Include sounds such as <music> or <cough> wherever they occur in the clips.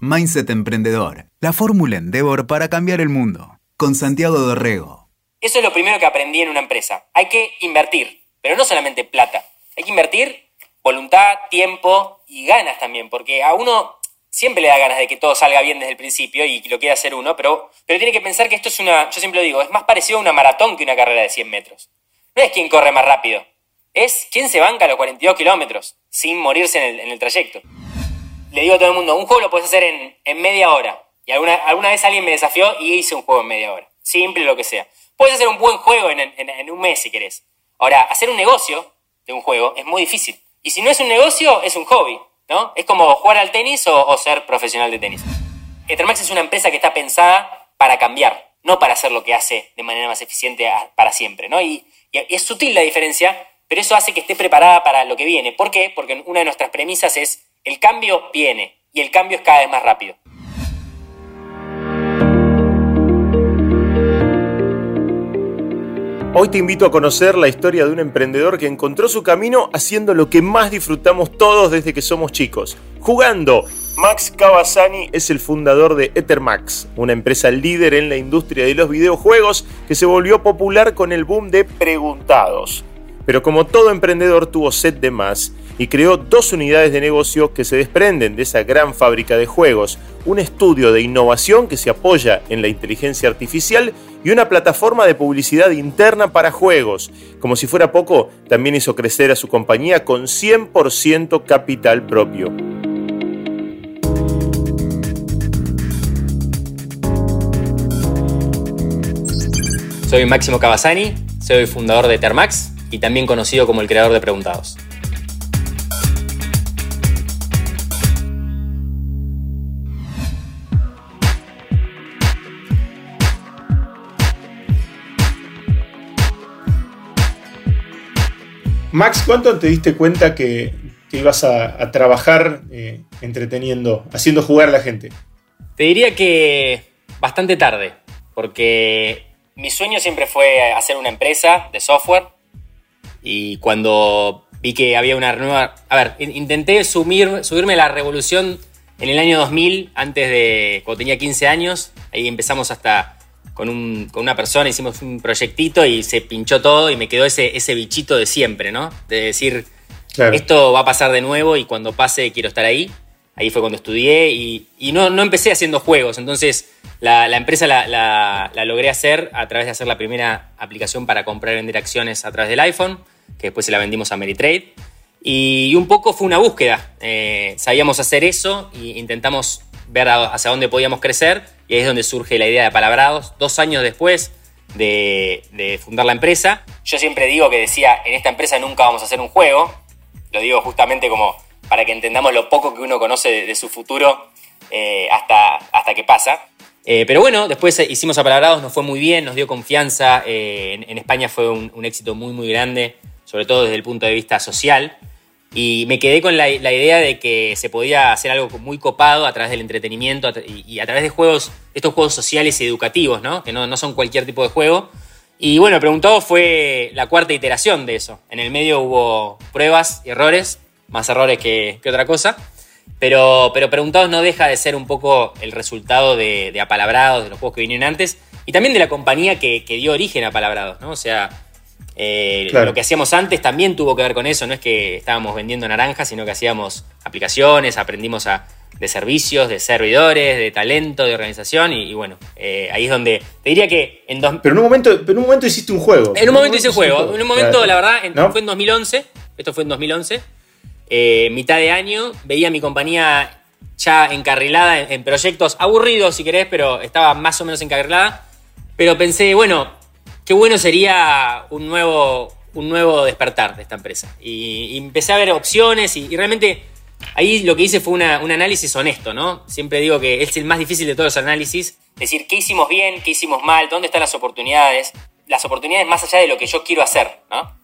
Mindset Emprendedor, la fórmula Endeavor para cambiar el mundo. Con Santiago Dorrego. Eso es lo primero que aprendí en una empresa. Hay que invertir, pero no solamente plata. Hay que invertir voluntad, tiempo y ganas también, porque a uno siempre le da ganas de que todo salga bien desde el principio y lo quiere hacer uno, pero, pero tiene que pensar que esto es una, yo siempre lo digo, es más parecido a una maratón que una carrera de 100 metros. No es quien corre más rápido, es quién se banca los 42 kilómetros sin morirse en el, trayecto. Le digo a todo el mundo, un juego lo puedes hacer en, media hora. Y alguna, alguna vez alguien me desafió y hice un juego en media hora. Simple, lo que sea. Puedes hacer un buen juego en, un mes si querés. Ahora, hacer un negocio de un juego es muy difícil. Y si no es un negocio, es un hobby, ¿no? Es como jugar al tenis o, ser profesional de tenis. Ethermax es una empresa que está pensada para cambiar, no para hacer lo que hace de manera más eficiente para siempre, ¿no? y es sutil la diferencia, pero eso hace que esté preparada para lo que viene. ¿Por qué? Porque una de nuestras premisas es el cambio viene y el cambio es cada vez más rápido. Hoy te invito a conocer la historia de un emprendedor que encontró su camino haciendo lo que más disfrutamos todos desde que somos chicos, jugando. Max Cavazzani es el fundador de Ethermax, una empresa líder en la industria de los videojuegos que se volvió popular con el boom de preguntados. Pero como todo emprendedor tuvo sed de más y creó dos unidades de negocio que se desprenden de esa gran fábrica de juegos, un estudio de innovación que se apoya en la inteligencia artificial y una plataforma de publicidad interna para juegos. Como si fuera poco, también hizo crecer a su compañía con 100% capital propio. Soy Máximo Cavazzani, soy fundador de Termax y también conocido como el creador de Preguntados. Max, ¿cuánto te diste cuenta que, ibas a, trabajar eh, entreteniendo, haciendo jugar a la gente? Te diría que bastante tarde, porque mi sueño siempre fue hacer una empresa de software y cuando vi que había una nueva... A ver, intenté subirme a la revolución en el año 2000, antes de... cuando tenía 15 años. Ahí empezamos hasta con, una persona, hicimos un proyectito y se pinchó todo y me quedó ese, ese bichito de siempre, ¿no? De decir, esto va a pasar de nuevo y cuando pase quiero estar ahí. Ahí fue cuando estudié y, no, no, empecé haciendo juegos. Entonces la, empresa la, la, logré hacer a través de hacer la primera aplicación para comprar y vender acciones a través del iPhone que después se la vendimos a Meritrade. Y un poco fue una búsqueda. Eh, sabíamos hacer eso e intentamos ver hacia dónde podíamos crecer y ahí es donde surge la idea de Palabrados, dos años después de, fundar la empresa. Yo siempre digo que decía, en esta empresa nunca vamos a hacer un juego, lo digo justamente como para que entendamos lo poco que uno conoce de, su futuro eh, hasta, hasta que pasa. Eh, pero bueno, después hicimos Apalabrados, nos fue muy bien, nos dio confianza, en, España fue un, un éxito muy muy grande sobre todo desde el punto de vista social. Y me quedé con la, idea de que se podía hacer algo muy copado a través del entretenimiento y, a través de juegos, estos juegos sociales y educativos, ¿no? que no, son cualquier tipo de juego. Y bueno, preguntado fue la cuarta iteración de eso. En el medio hubo pruebas y errores, más errores que, otra cosa. Pero, pero Preguntados no deja de ser un poco el resultado de, de Apalabrados, de los juegos que vinieron antes, y también de la compañía que, que dio origen a Apalabrados, ¿no? O sea, eh, lo que hacíamos antes también tuvo que ver con eso, no es que estábamos vendiendo naranjas, sino que hacíamos aplicaciones, aprendimos a, de servicios, de servidores, de talento, de organización y, bueno, eh, ahí es donde te diría que en dos... Pero en un momento, pero en un momento hiciste un juego. En un momento hice un juego. En un momento, la verdad, fue en 2011, esto fue en 2011, eh, mitad de año, veía mi compañía ya encarrilada en, en proyectos aburridos, si querés, pero estaba más o menos encarrilada. Pero pensé, bueno, qué bueno sería un nuevo, un nuevo despertar de esta empresa. Y, empecé a ver opciones y, realmente ahí lo que hice fue un análisis honesto, ¿no? Siempre digo que es el más difícil de todos los análisis. Decir qué hicimos bien, qué hicimos mal, dónde están las oportunidades. Las oportunidades más allá de lo que yo quiero hacer, ¿no?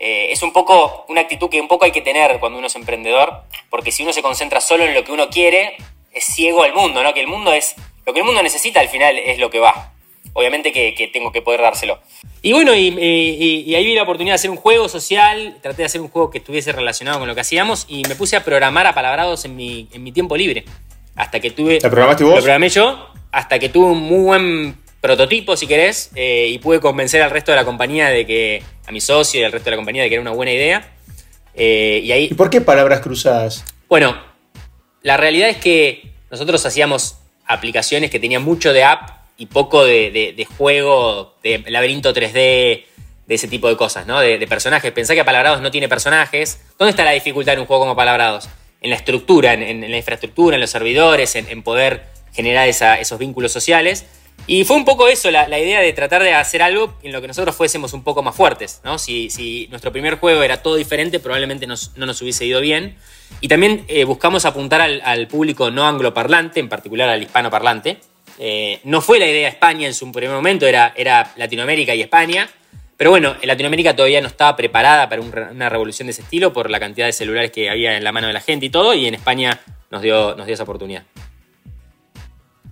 Eh, es un poco una actitud que un poco hay que tener cuando uno es emprendedor, porque si uno se concentra solo en lo que uno quiere, es ciego al mundo, ¿no? Que el mundo es, lo que el mundo necesita al final es lo que va obviamente que, tengo que poder dárselo. Y bueno, y, ahí vi la oportunidad de hacer un juego social, traté de hacer un juego que estuviese relacionado con lo que hacíamos y me puse a programar a palabrados en mi, en mi tiempo libre. hasta que tuve... ¿La programaste vos? Lo programé yo, hasta que tuve un muy buen prototipo, si querés, eh, y pude convencer al resto de la compañía de que, a mi socio y al resto de la compañía de que era una buena idea. Eh, y ahí... ¿Y por qué palabras cruzadas? Bueno, la realidad es que nosotros hacíamos aplicaciones que tenían mucho de app y poco de, juego, de laberinto 3D, de ese tipo de cosas, ¿no? De, personajes. Pensá que Palabrados no tiene personajes. ¿Dónde está la dificultad en un juego como Palabrados? En la estructura, en, la infraestructura, en los servidores, en, poder generar esos vínculos sociales. Y fue un poco eso, la, idea de tratar de hacer algo en lo que nosotros fuésemos un poco más fuertes, ¿no? Si, nuestro primer juego era todo diferente, probablemente no nos hubiese ido bien. Y también eh, buscamos apuntar al, público no angloparlante, en particular al hispanoparlante. Eh, no fue la idea España en su primer momento, era, era Latinoamérica y España. Pero bueno, Latinoamérica todavía no estaba preparada para una revolución de ese estilo por la cantidad de celulares que había en la mano de la gente y todo, y en España nos dio, nos dio esa oportunidad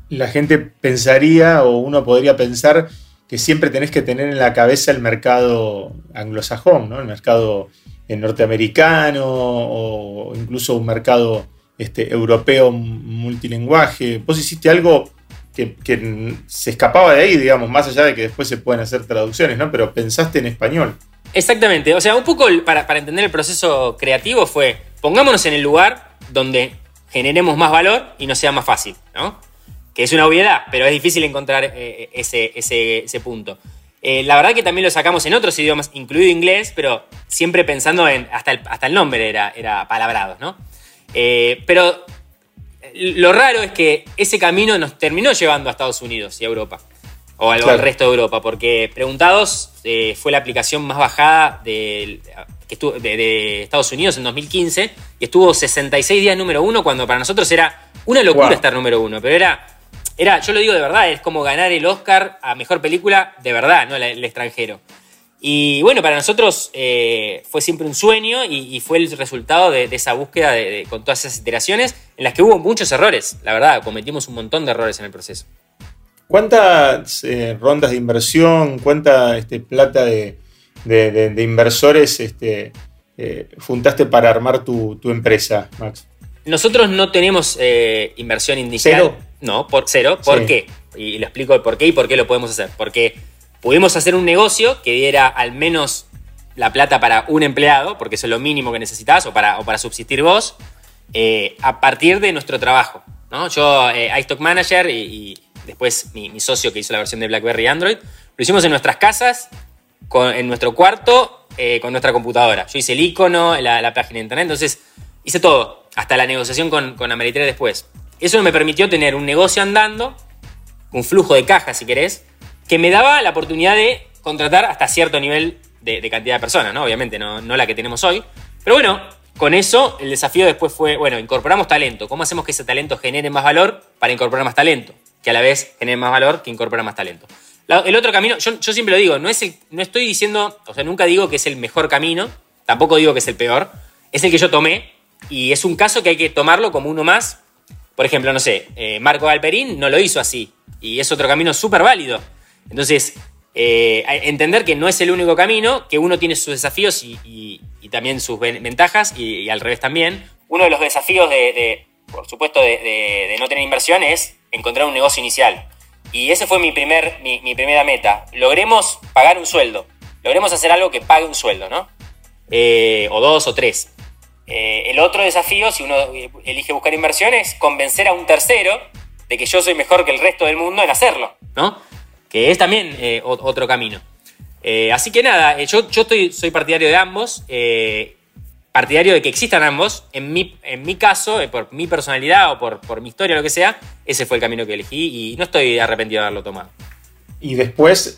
la gente pensaría o uno podría pensar que siempre tenés que tener en la cabeza el mercado anglosajón, ¿no? el mercado eh, norteamericano o incluso un mercado este, europeo multilingüaje. Vos hiciste algo que, se escapaba de ahí, digamos, más allá de que después se pueden hacer traducciones, ¿no? pero pensaste en español. Exactamente, o sea, un poco para, para entender el proceso creativo fue, pongámonos en el lugar donde generemos más valor y no sea más fácil, ¿no? que es una obviedad, pero es difícil encontrar eh, ese, ese, punto. Eh, la verdad que también lo sacamos en otros idiomas, incluido inglés, pero siempre pensando en, hasta el, hasta el nombre era, era palabrados, ¿no? Eh, pero lo raro es que ese camino nos terminó llevando a Estados Unidos y a Europa, o al, resto de Europa, porque Preguntados fue la aplicación más bajada de, de, Estados Unidos en 2015 y estuvo 66 días número uno, cuando para nosotros era una locura estar número uno, pero era era, yo lo digo de verdad, es como ganar el Oscar a mejor película de verdad, no el, extranjero. Y bueno, para nosotros eh, fue siempre un sueño y, fue el resultado de, esa búsqueda con todas esas iteraciones en las que hubo muchos errores, la verdad, cometimos un montón de errores en el proceso. ¿Cuántas eh, rondas de inversión, cuánta este, plata de, inversores este, eh, juntaste para armar tu, tu empresa, Max? Nosotros no tenemos inversión inicial. No, por cero. ¿Por qué? Y lo explico el por qué y por qué lo podemos hacer. Porque pudimos hacer un negocio que diera al menos la plata para un empleado, porque eso es lo mínimo que necesitas, o para, para subsistir vos, eh, a partir de nuestro trabajo. ¿no? Yo, eh, iStock Manager y, después mi, socio que hizo la versión de BlackBerry y Android, lo hicimos en nuestras casas, en nuestro cuarto, con nuestra computadora. Yo hice el icono, la, la página de internet, entonces hice todo hasta la negociación con, con Ameritrade después. Eso me permitió tener un negocio andando, un flujo de caja, si querés, que me daba la oportunidad de contratar hasta cierto nivel de, cantidad de personas, ¿no? Obviamente, no, no la que tenemos hoy. Pero bueno, con eso el desafío después fue, bueno, incorporamos talento. ¿Cómo hacemos que ese talento genere más valor para incorporar más talento? Que a la vez genere más valor que incorpora más talento. el otro camino, yo, siempre lo digo, no, es no estoy diciendo, o sea, nunca digo que es el mejor camino, tampoco digo que es el peor, es el que yo tomé y es un caso que hay que tomarlo como uno más. Por ejemplo, no sé, eh, Marco Galperín no lo hizo así. Y es otro camino súper válido. Entonces, eh, entender que no es el único camino, que uno tiene sus desafíos y, también sus ventajas, y, al revés también. Uno de los desafíos de, por supuesto, de, no tener inversión es encontrar un negocio inicial. Y ese fue mi, primer, mi, mi primera meta. Logremos pagar un sueldo. Logremos hacer algo que pague un sueldo, ¿no? Eh, o dos o tres. Eh, el otro desafío, si uno elige buscar inversión, es convencer a un tercero de que yo soy mejor que el resto del mundo en hacerlo, ¿no? Que es también eh, otro camino. Eh, así que nada, yo, yo estoy, soy partidario de ambos, partidario de que existan ambos. En mi, en mi caso, por mi personalidad o por, por mi historia, lo que sea, ese fue el camino que elegí y no estoy arrepentido de haberlo tomado. Y después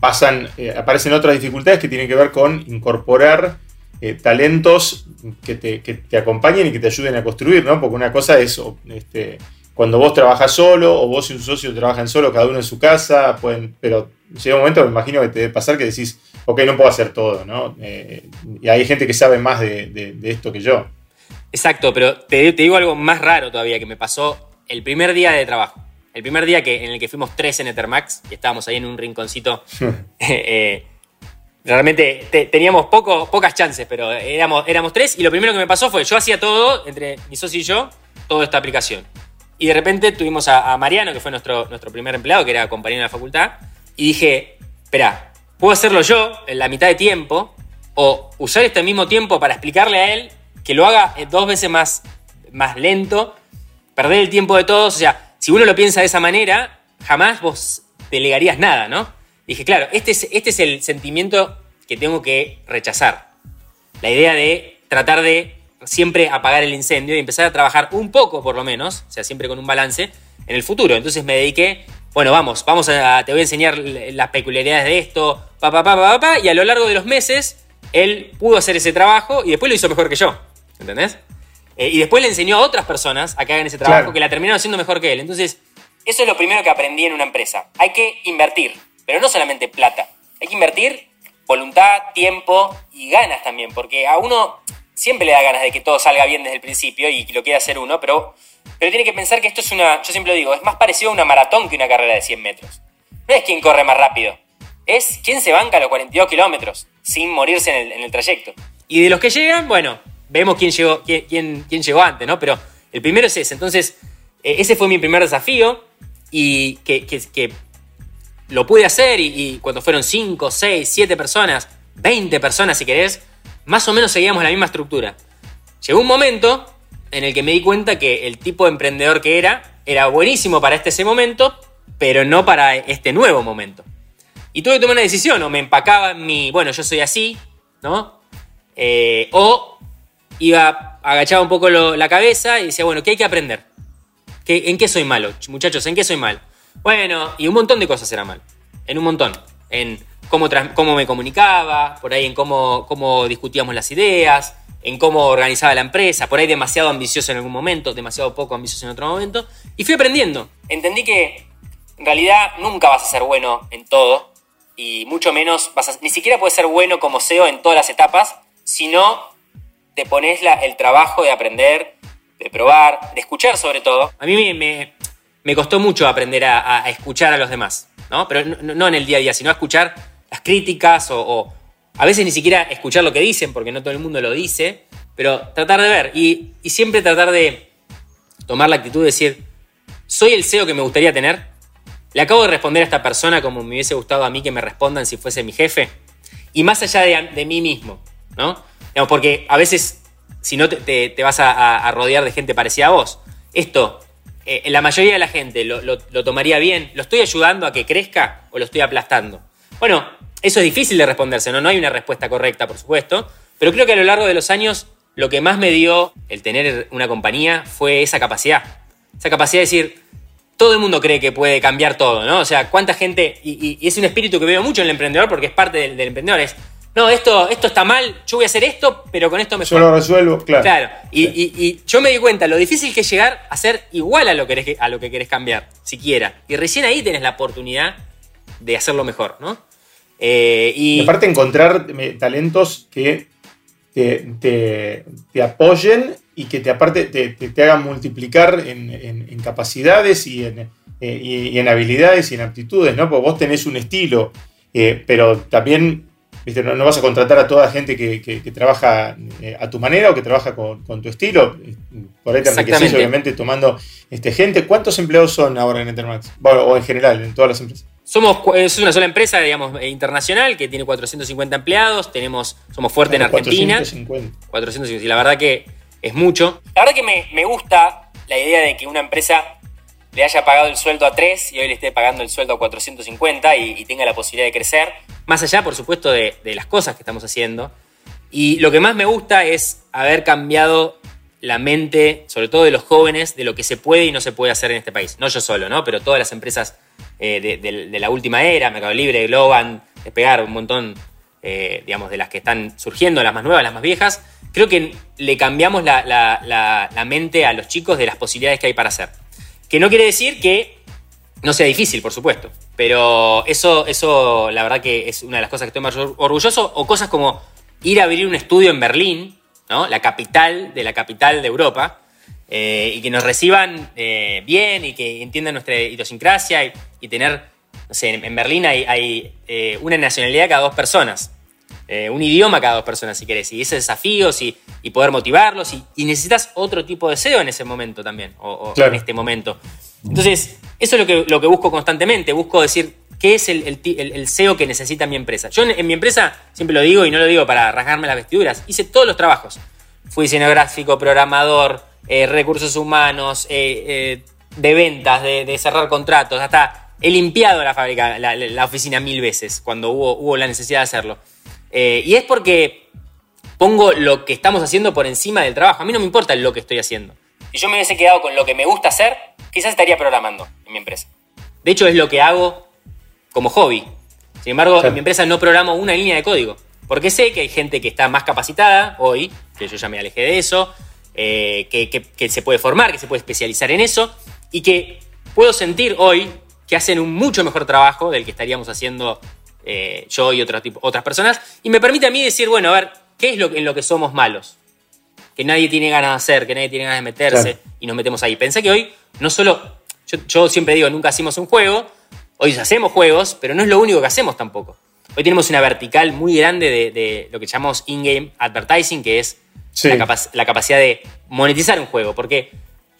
pasan, aparecen otras dificultades que tienen que ver con incorporar eh, talentos que te, acompañen y que te ayuden a construir, ¿no? Porque una cosa es este, cuando vos trabajas solo o vos y un socio trabajan solo, cada uno en su casa, pueden, pero llega un momento, me imagino que te debe pasar que decís, ok, no puedo hacer todo, ¿no? Eh, y hay gente que sabe más de, esto que yo. Exacto, pero te, digo algo más raro todavía que me pasó el primer día de trabajo. El primer día que, en el que fuimos tres en Ethermax y estábamos ahí en un rinconcito. <laughs> eh, Realmente teníamos poco, pocas chances, pero éramos, éramos tres y lo primero que me pasó fue, yo hacía todo entre mi socio y yo, toda esta aplicación. Y de repente tuvimos a, Mariano, que fue nuestro, nuestro primer empleado, que era compañero de la facultad, y dije, espera, puedo hacerlo yo en la mitad de tiempo, o usar este mismo tiempo para explicarle a él que lo haga eh, dos veces más, más lento, perder el tiempo de todos. O sea, si uno lo piensa de esa manera, jamás vos delegarías nada, ¿no? Dije, claro, este es, este es el sentimiento que tengo que rechazar. La idea de tratar de siempre apagar el incendio y empezar a trabajar un poco, por lo menos, o sea, siempre con un balance, en el futuro. Entonces me dediqué, bueno, vamos, vamos a, te voy a enseñar las peculiaridades de esto, pa, pa, pa, pa, pa, y a lo largo de los meses él pudo hacer ese trabajo y después lo hizo mejor que yo, ¿entendés? Eh, y después le enseñó a otras personas a que hagan ese trabajo que la terminaron haciendo mejor que él. Entonces, eso es lo primero que aprendí en una empresa. Hay que invertir, pero no solamente plata. Hay que invertir voluntad, tiempo y ganas también, porque a uno siempre le da ganas de que todo salga bien desde el principio y lo quiere hacer uno, pero, pero tiene que pensar que esto es una, yo siempre lo digo, es más parecido a una maratón que una carrera de 100 metros. No es quien corre más rápido, es quién se banca los 42 kilómetros sin morirse en el, trayecto. Y de los que llegan, bueno, vemos quién llegó, quién, quién, llegó antes, ¿no? Pero el primero es ese. Entonces, eh, ese fue mi primer desafío y que, que, lo pude hacer y, cuando fueron 5, 6, 7 personas, 20 personas si querés, más o menos seguíamos la misma estructura. Llegó un momento en el que me di cuenta que el tipo de emprendedor que era era buenísimo para este ese momento, pero no para este nuevo momento. Y tuve que tomar una decisión, o me empacaba en mi, bueno, yo soy así, ¿no? Eh, o iba, agachaba un poco la cabeza y decía, bueno, ¿qué hay que aprender? ¿Qué, ¿En qué soy malo? Muchachos, ¿en qué soy mal? Bueno, y un montón de cosas era mal. En un montón. En cómo, cómo me comunicaba, por ahí en cómo, cómo discutíamos las ideas, en cómo organizaba la empresa, por ahí demasiado ambicioso en algún momento, demasiado poco ambicioso en otro momento. Y fui aprendiendo. Entendí que en realidad nunca vas a ser bueno en todo, y mucho menos, vas ni siquiera puedes ser bueno como SEO en todas las etapas, sino te pones la, el trabajo de aprender, de probar, de escuchar sobre todo. A mí me, me, costó mucho aprender a, escuchar a los demás, ¿no? Pero no, en el día a día, sino a escuchar críticas o, a veces ni siquiera escuchar lo que dicen, porque no todo el mundo lo dice, pero tratar de ver y, siempre tratar de tomar la actitud de decir, ¿soy el SEO que me gustaría tener? Le acabo de responder a esta persona como me hubiese gustado a mí que me respondan si fuese mi jefe. Y más allá de, mí mismo, ¿no? porque a veces, si no te, vas a, rodear de gente parecida a vos, esto, eh, la mayoría de la gente lo, tomaría bien. ¿Lo estoy ayudando a que crezca o lo estoy aplastando? Bueno, eso es difícil de responderse, ¿no? No hay una respuesta correcta, por supuesto. Pero creo que a lo largo de los años, lo que más me dio el tener una compañía fue esa capacidad. Esa capacidad de decir, todo el mundo cree que puede cambiar todo, ¿no? O sea, cuánta gente, y, es un espíritu que veo mucho en el emprendedor porque es parte del, emprendedor, es, no, esto, esto está mal, yo voy a hacer esto, pero con esto me Yo lo resuelvo, claro. Claro, y, yo me di cuenta lo difícil que es llegar a ser igual a lo, que a lo que querés cambiar, siquiera. Y recién ahí tenés la oportunidad de hacerlo mejor, ¿no? Eh, y... aparte encontrar eh, talentos que te, te apoyen y que te aparte te, te, hagan multiplicar en, capacidades y en, eh, y, en, habilidades y en aptitudes, ¿no? Porque vos tenés un estilo, eh, pero también ¿viste? No, vas a contratar a toda gente que, que, trabaja a tu manera o que trabaja con, con tu estilo. Por ahí te enriqueces, obviamente, tomando este, gente. ¿Cuántos empleados son ahora en Entermax? Bueno, o en general, en todas las empresas. Somos es una sola empresa, digamos, internacional que tiene 450 empleados. Tenemos, somos fuertes en Argentina. 450. 450. Y la verdad que es mucho. La verdad que me, gusta la idea de que una empresa le haya pagado el sueldo a 3 y hoy le esté pagando el sueldo a 450 y, tenga la posibilidad de crecer. Más allá, por supuesto, de, las cosas que estamos haciendo. Y lo que más me gusta es haber cambiado la mente, sobre todo de los jóvenes, de lo que se puede y no se puede hacer en este país. No yo solo, ¿no? Pero todas las empresas eh, de, la última era, Mercado Libre, Globan, Despegar, un montón, eh, digamos, de las que están surgiendo, las más nuevas, las más viejas, creo que le cambiamos la, mente a los chicos de las posibilidades que hay para hacer. Que no quiere decir que no sea difícil, por supuesto. Pero eso, eso la verdad que es una de las cosas que estoy más orgulloso. O cosas como ir a abrir un estudio en Berlín, ¿no? la capital de la capital de Europa, eh, y que nos reciban eh, bien y que entiendan nuestra idiosincrasia y, tener, no sé, en, Berlín hay, hay eh, una nacionalidad cada dos personas. un idioma cada dos personas, si querés, y ese desafíos y, y poder motivarlos, y, necesitas otro tipo de SEO en ese momento también, o, en este momento. Entonces, eso es lo que, lo que busco constantemente, busco decir, ¿qué es el, el, SEO que necesita mi empresa? Yo en, mi empresa, siempre lo digo y no lo digo para rasgarme las vestiduras, hice todos los trabajos. Fui diseñador gráfico, programador, eh, recursos humanos, eh, de ventas, de, cerrar contratos, hasta he limpiado la fábrica, la, oficina mil veces cuando hubo, hubo la necesidad de hacerlo. Eh, y es porque pongo lo que estamos haciendo por encima del trabajo. A mí no me importa lo que estoy haciendo. Si yo me hubiese quedado con lo que me gusta hacer, quizás estaría programando en mi empresa. De hecho, es lo que hago como hobby. Sin embargo, en mi empresa no programo una línea de código. Porque sé que hay gente que está más capacitada hoy, que yo ya me alejé de eso, eh, que se puede formar, que se puede especializar en eso, y que puedo sentir hoy que hacen un mucho mejor trabajo del que estaríamos haciendo eh, yo y otras, otras personas, y me permite a mí decir, bueno, a ver, ¿qué es lo, en lo que somos malos? Que nadie tiene ganas de hacer, que nadie tiene ganas de meterse, y nos metemos ahí. Pensé que hoy no solo, yo, siempre digo, nunca hacemos un juego, hoy hacemos juegos, pero no es lo único que hacemos tampoco. Hoy tenemos una vertical muy grande de, lo que llamamos in-game advertising, que es la, la, capacidad de monetizar un juego. Porque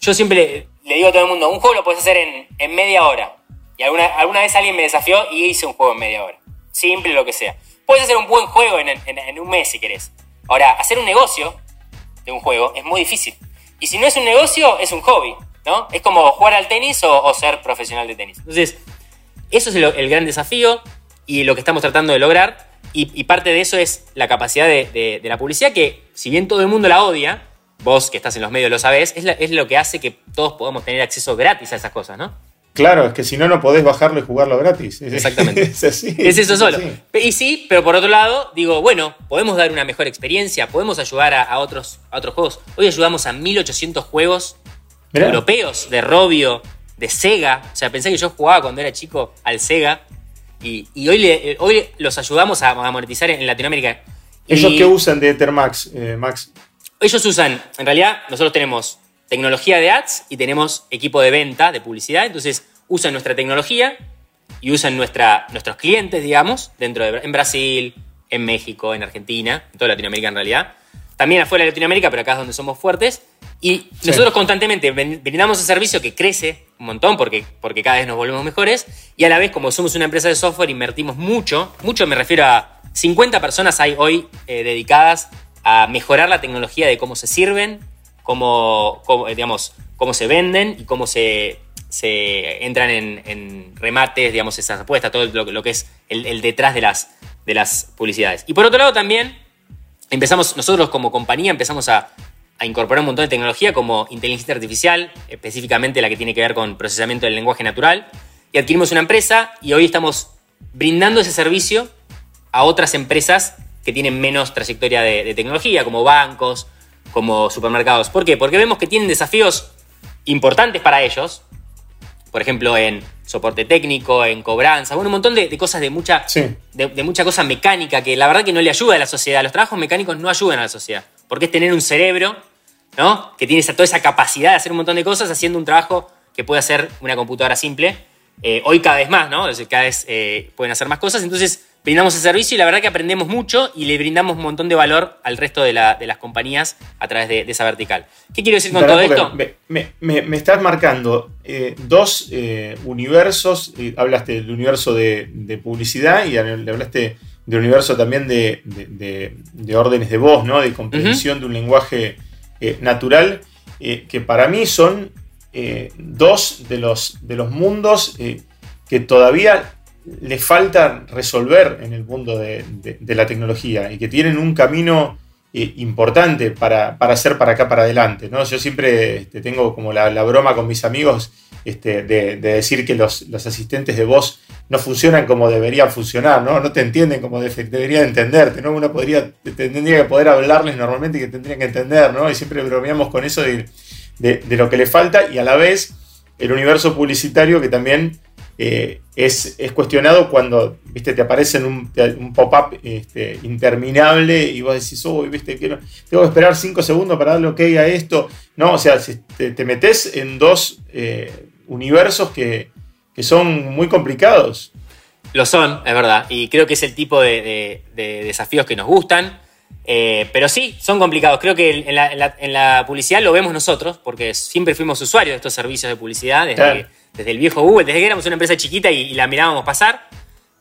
yo siempre le, digo a todo el mundo, un juego lo puedes hacer en, media hora. Y alguna, alguna vez alguien me desafió y hice un juego en media hora. Simple, lo que sea. Puedes hacer un buen juego en, un mes si querés. Ahora, hacer un negocio de un juego es muy difícil. Y si no es un negocio, es un hobby, ¿no? Es como jugar al tenis o, ser profesional de tenis. Entonces, eso es el, gran desafío y lo que estamos tratando de lograr. Y, parte de eso es la capacidad de, la publicidad, que si bien todo el mundo la odia, vos que estás en los medios lo sabés, es, lo que hace que todos podamos tener acceso gratis a esas cosas, ¿no? Claro, es que si no, no podés bajarlo y jugarlo gratis. <laughs> Exactamente. es así. Es eso solo. Y sí, pero por otro lado, digo, bueno, podemos dar una mejor experiencia, podemos ayudar a, otros, otros juegos. Hoy ayudamos a 1800 juegos europeos de Robio, de Sega. O sea, pensé que yo jugaba cuando era chico al Sega. Y, hoy, hoy los ayudamos a, monetizar en Latinoamérica. ¿Ellos qué usan de Ethermax, eh, Max? Ellos usan, en realidad, nosotros tenemos tecnología de ads y tenemos equipo de venta, de publicidad. Entonces, usan nuestra tecnología y usan nuestra, nuestros clientes, digamos, dentro de en Brasil, en México, en Argentina, en toda Latinoamérica en realidad. También afuera de Latinoamérica, pero acá es donde somos fuertes. Y nosotros constantemente brindamos ese servicio que crece un montón porque, porque cada vez nos volvemos mejores. Y a la vez, como somos una empresa de software, invertimos mucho. Mucho me refiero a 50 personas hay hoy eh, dedicadas a mejorar la tecnología de cómo se sirven, cómo, digamos, cómo se venden y cómo se, se entran en, remates, digamos, esas apuestas, todo lo, que es el, detrás de las, de las publicidades. Y por otro lado también empezamos, nosotros como compañía empezamos a, a incorporar un montón de tecnología como inteligencia artificial, específicamente la que tiene que ver con procesamiento del lenguaje natural, y adquirimos una empresa y hoy estamos brindando ese servicio a otras empresas que tienen menos trayectoria de, tecnología, como bancos, como supermercados. ¿Por qué? Porque vemos que tienen desafíos importantes para ellos, por ejemplo, en soporte técnico, en cobranza, bueno, un montón de, cosas de mucha, de, mucha cosa mecánica que la verdad que no le ayuda a la sociedad. Los trabajos mecánicos no ayudan a la sociedad, porque es tener un cerebro, ¿no? Que tiene toda esa capacidad de hacer un montón de cosas haciendo un trabajo que puede hacer una computadora simple. Eh, hoy cada vez más, ¿no? Cada vez eh, pueden hacer más cosas. Entonces, brindamos el servicio y la verdad que aprendemos mucho y le brindamos un montón de valor al resto de, las compañías a través de, esa vertical. ¿Qué quiero decir con todo esto? Me, estás marcando eh, dos universos, hablaste del universo de, publicidad y le hablaste del universo también de, órdenes de voz, ¿no? de comprensión de un lenguaje eh, natural, que para mí son dos de los, de los mundos que todavía le falta resolver en el mundo de, la tecnología y que tienen un camino eh, importante para, hacer para acá, para adelante. ¿no? Yo siempre este, tengo como la, broma con mis amigos este, de, decir que los, asistentes de voz no funcionan como deberían funcionar, no, no te entienden como deberían entenderte, ¿no? Uno tendría que poder hablarles normalmente y que tendrían que entender, ¿no? Y siempre bromeamos con eso de, de lo que le falta y a la vez el universo publicitario que también eh, es, cuestionado cuando viste, te aparece un, un pop-up este, interminable y vos decís, uy, viste, tengo que esperar 5 segundos para darle ok a esto. No, o sea, te, metes en dos eh, universos que, son muy complicados. Lo son, es verdad. Y creo que es el tipo de, desafíos que nos gustan. Eh, pero sí, son complicados. Creo que en la, publicidad lo vemos nosotros, porque siempre fuimos usuarios de estos servicios de publicidad, desde, el viejo Google, desde que éramos una empresa chiquita y, la mirábamos pasar.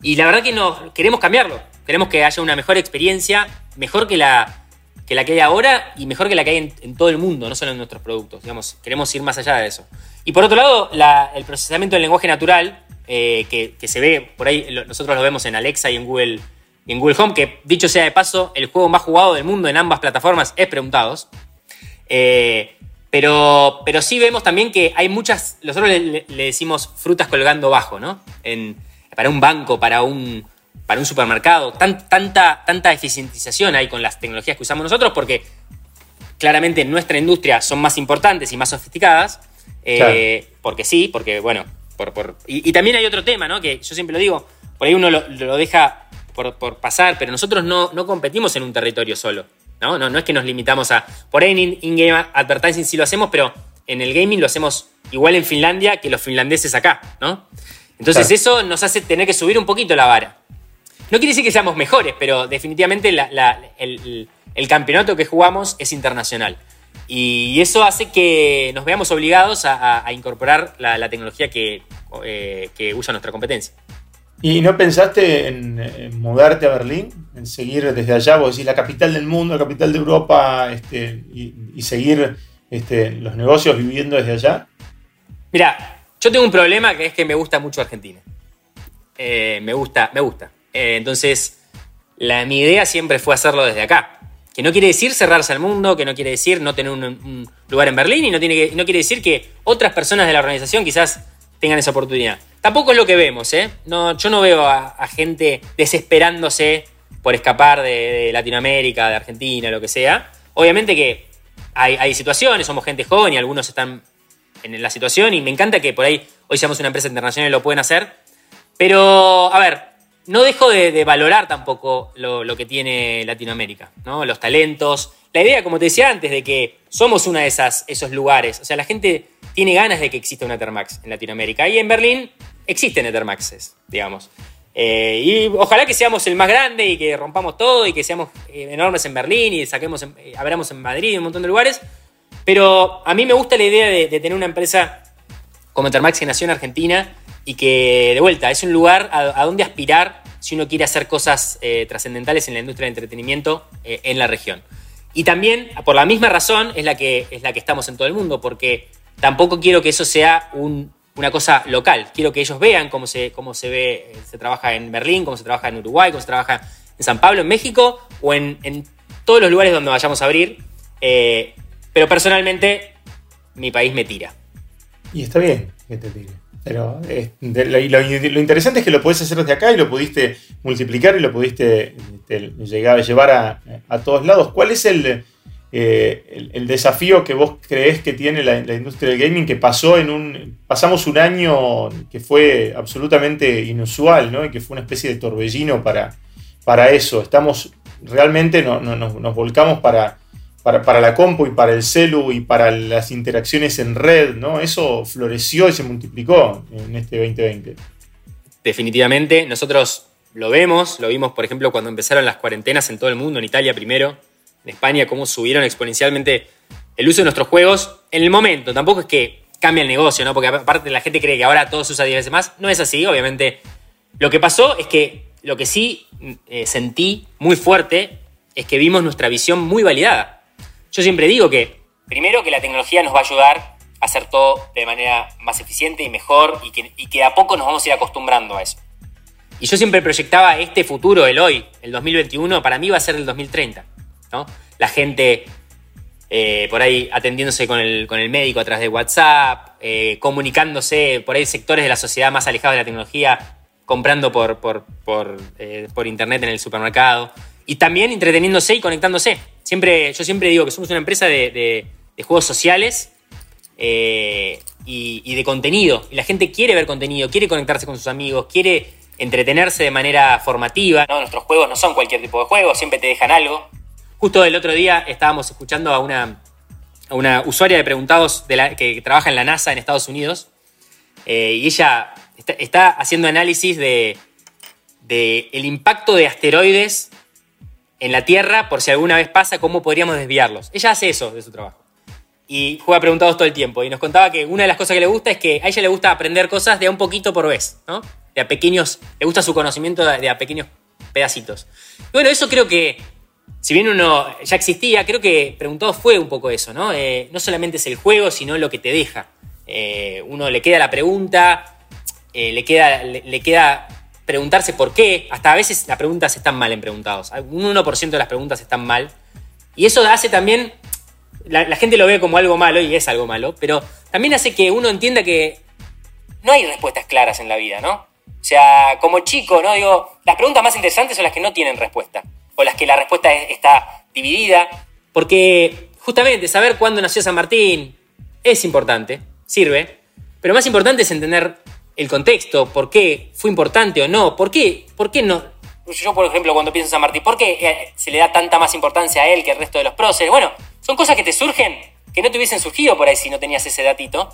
Y la verdad que no, queremos cambiarlo. Queremos que haya una mejor experiencia, mejor que la, que, la que hay ahora y mejor que la que hay en, todo el mundo, no solo en nuestros productos. Digamos, queremos ir más allá de eso. Y por otro lado, el procesamiento del lenguaje natural, eh, que, se ve por ahí, nosotros lo vemos en Alexa y en Google, en Google Home, que dicho sea de paso, el juego más jugado del mundo en ambas plataformas es Preguntados. Eh, pero, pero sí vemos también que hay muchas, nosotros le, decimos frutas colgando bajo, ¿no? para un banco, para un, para un supermercado. tanta, tanta eficientización hay con las tecnologías que usamos nosotros porque claramente en nuestra industria son más importantes y más sofisticadas. Eh, porque sí, porque bueno, por, y, también hay otro tema, ¿no? Que yo siempre lo digo, por ahí uno lo, deja por, pasar, pero nosotros no, no competimos en un territorio solo. ¿no? No, no es que nos limitamos a. Por ahí en in-game advertising sí lo hacemos, pero en el gaming lo hacemos igual en Finlandia que los finlandeses acá, ¿no? Entonces eso nos hace tener que subir un poquito la vara. No quiere decir que seamos mejores, pero definitivamente el, campeonato que jugamos es internacional. Y eso hace que nos veamos obligados a, incorporar la, tecnología que, eh, que, usa nuestra competencia. ¿Y no pensaste en, mudarte a Berlín? En seguir desde allá, vos decís la capital del mundo, la capital de Europa, este, y, seguir este, los negocios viviendo desde allá? Mira, yo tengo un problema que es que me gusta mucho Argentina. Eh, me gusta, me gusta. Eh, entonces, la, mi idea siempre fue hacerlo desde acá. Que no quiere decir cerrarse al mundo, que no quiere decir no tener un, lugar en Berlín y no, tiene no quiere decir que otras personas de la organización quizás tengan esa oportunidad. Tampoco es lo que vemos, ¿eh? No, yo no veo a, gente desesperándose por escapar de, Latinoamérica, de Argentina, lo que sea. Obviamente que hay, hay, situaciones, somos gente joven y algunos están en la situación y me encanta que por ahí hoy seamos una empresa internacional y lo pueden hacer. Pero, a ver, no dejo de, valorar tampoco lo, que tiene Latinoamérica, ¿no? Los talentos. La idea, como te decía antes, de que somos uno de esas, esos lugares. O sea, la gente tiene ganas de que exista un Ethermax en Latinoamérica. Y en Berlín existen Ethermaxes, digamos. Eh, y ojalá que seamos el más grande y que rompamos todo y que seamos eh, enormes en Berlín y saquemos, eh, abramos en Madrid y un montón de lugares. Pero a mí me gusta la idea de, de tener una empresa como Ethermax que nació en Argentina y que, de vuelta, es un lugar a, donde aspirar si uno quiere hacer cosas eh, trascendentales en la industria del entretenimiento eh, en la región. Y también, por la misma razón, es la, que, es la que estamos en todo el mundo, porque tampoco quiero que eso sea una cosa local. Quiero que ellos vean cómo se, cómo se ve, eh, se trabaja en Berlín, cómo se trabaja en Uruguay, cómo se trabaja en San Pablo, en México o en, todos los lugares donde vayamos a abrir. pero personalmente, mi país me tira. Y está bien que te tire. Pero eh, lo, interesante es que lo podés hacer desde acá y lo pudiste multiplicar y lo pudiste este, llegar a llevar a, todos lados. ¿Cuál es eh, el, el, desafío que vos creés que tiene la, industria del gaming? Que pasó en un. Pasamos un año que fue absolutamente inusual, ¿no? Y que fue una especie de torbellino para, para eso. Estamos realmente nos volcamos para para, la compu y para el celu y para las interacciones en red, ¿no? Eso floreció y se multiplicó en este 2020. Definitivamente, nosotros lo vemos, lo vimos, por ejemplo, cuando empezaron las cuarentenas en todo el mundo, en Italia primero, en España, cómo subieron exponencialmente el uso de nuestros juegos en el momento. Tampoco es que cambia el negocio, ¿no? Porque aparte la gente cree que ahora todo se usa 10 veces más. No es así, obviamente. Lo que pasó es que lo que sí eh, sentí muy fuerte es que vimos nuestra visión muy validada. Yo siempre digo que, primero, que la tecnología nos va a ayudar a hacer todo de manera más eficiente y mejor y que, a poco nos vamos a ir acostumbrando a eso. Y yo siempre proyectaba este futuro, el hoy, el 2021, para mí va a ser el 2030. ¿no? La gente eh, por ahí atendiéndose con el, con el, médico a través de WhatsApp, eh, comunicándose, por ahí sectores de la sociedad más alejados de la tecnología, comprando por, por, por, eh, por internet en el supermercado y también entreteniéndose y conectándose. Siempre, yo siempre digo que somos una empresa de, juegos sociales eh, y, de contenido. Y la gente quiere ver contenido, quiere conectarse con sus amigos, quiere entretenerse de manera formativa. Nuestros juegos no son cualquier tipo de juego, siempre te dejan algo. Justo el otro día estábamos escuchando a una, a una usuaria de preguntados de la, que trabaja en la NASA en Estados Unidos eh, y ella está, está haciendo análisis de de el impacto de asteroides en la Tierra, por si alguna vez pasa, cómo podríamos desviarlos. Ella hace eso de su trabajo. Y juega preguntados todo el tiempo. Y nos contaba que una de las cosas que le gusta es que a ella le gusta aprender cosas de a un poquito por vez, ¿no? De a pequeños, le gusta su conocimiento de a pequeños pedacitos. Bueno, eso creo que, si bien uno ya existía, creo que Preguntados fue un poco eso, ¿no? Eh, no solamente es el juego, sino lo que te deja. Eh, uno le queda la pregunta, eh, le, queda, le, queda preguntarse por qué. Hasta a veces las preguntas están mal en preguntados. Un 1% de las preguntas están mal. Y eso hace también. La, gente lo ve como algo malo y es algo malo, pero también hace que uno entienda que no hay respuestas claras en la vida, ¿no? O sea, como chico, ¿no? Digo, las preguntas más interesantes son las que no tienen respuesta, o las que la respuesta está dividida, porque justamente saber cuándo nació San Martín es importante, sirve, pero más importante es entender el contexto, por qué fue importante o no, por qué, por qué no. Yo, por ejemplo, cuando pienso en San Martín, ¿por qué eh, se le da tanta más importancia a él que al resto de los próceres? Bueno, son cosas que te surgen que no te hubiesen surgido por ahí si no tenías ese datito.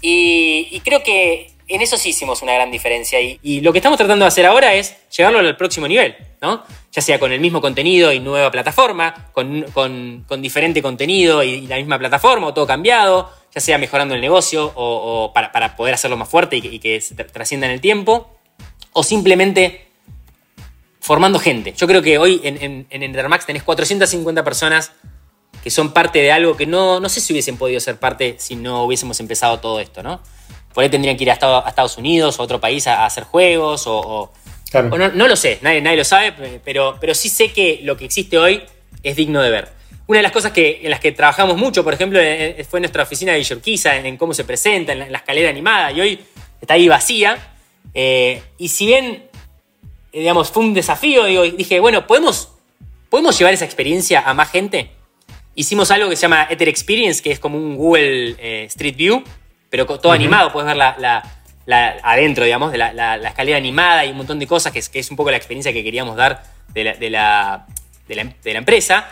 Y, creo que en eso sí hicimos una gran diferencia. Y, lo que estamos tratando de hacer ahora es llevarlo al próximo nivel, ¿no? Ya sea con el mismo contenido y nueva plataforma, con, diferente contenido y, la misma plataforma, o todo cambiado, ya sea mejorando el negocio o, para, poder hacerlo más fuerte y que, se trascienda en el tiempo, o simplemente formando gente. Yo creo que hoy en, en, en Endermax tenés 450 personas que son parte de algo que no, no sé si hubiesen podido ser parte si no hubiésemos empezado todo esto, ¿no? Por ahí tendrían que ir a Estados Unidos o a otro país a, hacer juegos o... no, lo sé, nadie, nadie lo sabe, pero, pero sí sé que lo que existe hoy es digno de ver. Una de las cosas que, en las que trabajamos mucho, por ejemplo, eh, eh, fue nuestra oficina de Yorquiza, en, cómo se presenta, en la, escalera animada, y hoy está ahí vacía. Eh, y si bien, digamos, fue un desafío, digo, dije, bueno, ¿podemos, ¿podemos llevar esa experiencia a más gente? Hicimos algo que se llama Ether Experience, que es como un Google Street View, pero todo animado, puedes ver la, adentro, digamos, de la, escalera animada y un montón de cosas, que es, que es un poco la experiencia que queríamos dar de la, de la empresa.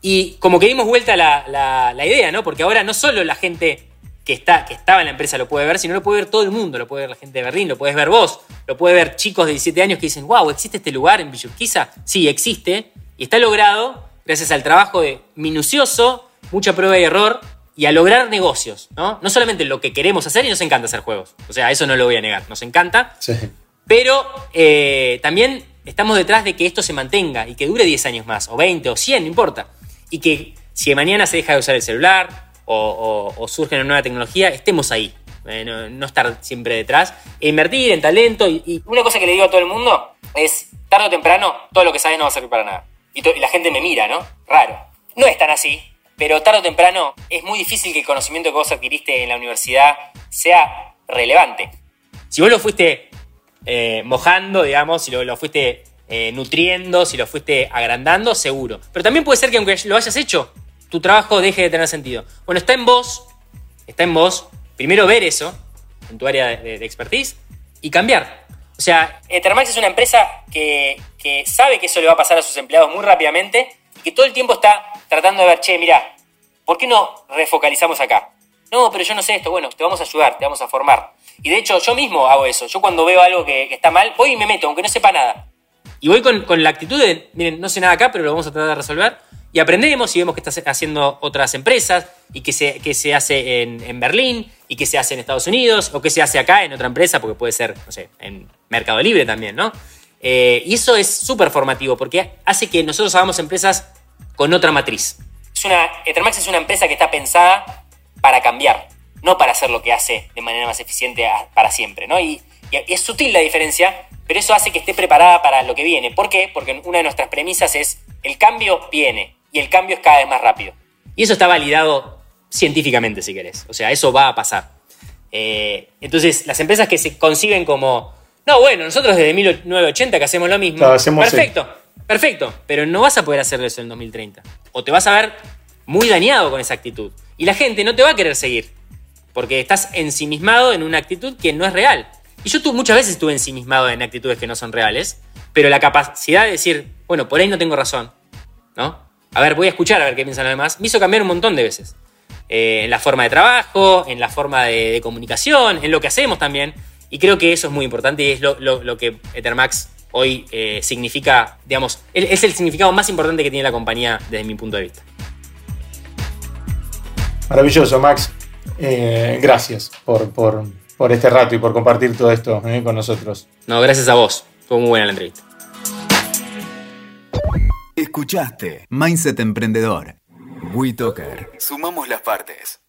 Y como que dimos vuelta la, la, idea, ¿no? Porque ahora no solo la gente que, está, que estaba en la empresa lo puede ver, sino lo puede ver todo el mundo, lo puede ver la gente de Berlín, lo puedes ver vos, lo puede ver chicos de 17 años que dicen, wow, ¿existe este lugar en Villurquiza? Sí, existe, y está logrado gracias al trabajo de minucioso, mucha prueba y error, y a lograr negocios, ¿no? No solamente lo que queremos hacer y nos encanta hacer juegos, o sea, eso no lo voy a negar, nos encanta, sí. pero eh, también estamos detrás de que esto se mantenga y que dure 10 años más, o 20, o 100, no importa y que si mañana se deja de usar el celular o, surge una nueva tecnología, estemos ahí. Eh, no, estar siempre detrás. E invertir en talento. Y, Una cosa que le digo a todo el mundo es, tarde o temprano, todo lo que sabes no va a servir para nada. Y, la gente me mira, ¿no? Raro. No es tan así, pero tarde o temprano es muy difícil que el conocimiento que vos adquiriste en la universidad sea relevante. Si vos lo fuiste eh, mojando, digamos, si lo fuiste eh, nutriendo, si lo fuiste agrandando, seguro. Pero también puede ser que aunque lo hayas hecho, tu trabajo deje de tener sentido. Bueno, está en vos, está en vos, primero ver eso en tu área de, expertise y cambiar. O sea, Ethermax es una empresa que, sabe que eso le va a pasar a sus empleados muy rápidamente que todo el tiempo está tratando de ver, che, mira, ¿por qué no refocalizamos acá? No, pero yo no sé esto. Bueno, te vamos a ayudar, te vamos a formar. Y de hecho, yo mismo hago eso. Yo cuando veo algo que, está mal, voy y me meto, aunque no sepa nada. Y voy con, la actitud de, miren, no sé nada acá, pero lo vamos a tratar de resolver. Y aprendemos y vemos que está haciendo otras empresas y que se, que se hace en, Berlín y que se hace en Estados Unidos o que se hace acá en otra empresa, porque puede ser, no sé, en Mercado Libre también, ¿no? Eh, y eso es súper formativo porque hace que nosotros hagamos empresas con otra matriz. Es una, Ethermax es una empresa que está pensada para cambiar, no para hacer lo que hace de manera más eficiente para siempre, ¿no? y es sutil la diferencia, pero eso hace que esté preparada para lo que viene. ¿Por qué? Porque una de nuestras premisas es el cambio viene y el cambio es cada vez más rápido. Y eso está validado científicamente, si querés. O sea, eso va a pasar. Eh, entonces, las empresas que se conciben como, no, bueno, nosotros desde 1980 que hacemos lo mismo. perfecto, perfecto, pero no vas a poder hacer eso en 2030. O te vas a ver muy dañado con esa actitud. Y la gente no te va a querer seguir, porque estás ensimismado en una actitud que no es real. Y yo muchas veces estuve ensimismado en actitudes que no son reales, pero la capacidad de decir, bueno, por ahí no tengo razón, ¿no? A ver, voy a escuchar a ver qué piensan los demás, me hizo cambiar un montón de veces. Eh, en la forma de trabajo, en la forma de, comunicación, en lo que hacemos también. Y creo que eso es muy importante y es lo, que Ethermax hoy eh, significa, digamos, es el significado más importante que tiene la compañía desde mi punto de vista. Maravilloso, Max. Eh, gracias por, por, este rato y por compartir todo esto eh, con nosotros. No, gracias a vos. Fue muy buena la entrevista. Escuchaste Mindset Emprendedor. WeToker. Sumamos las partes.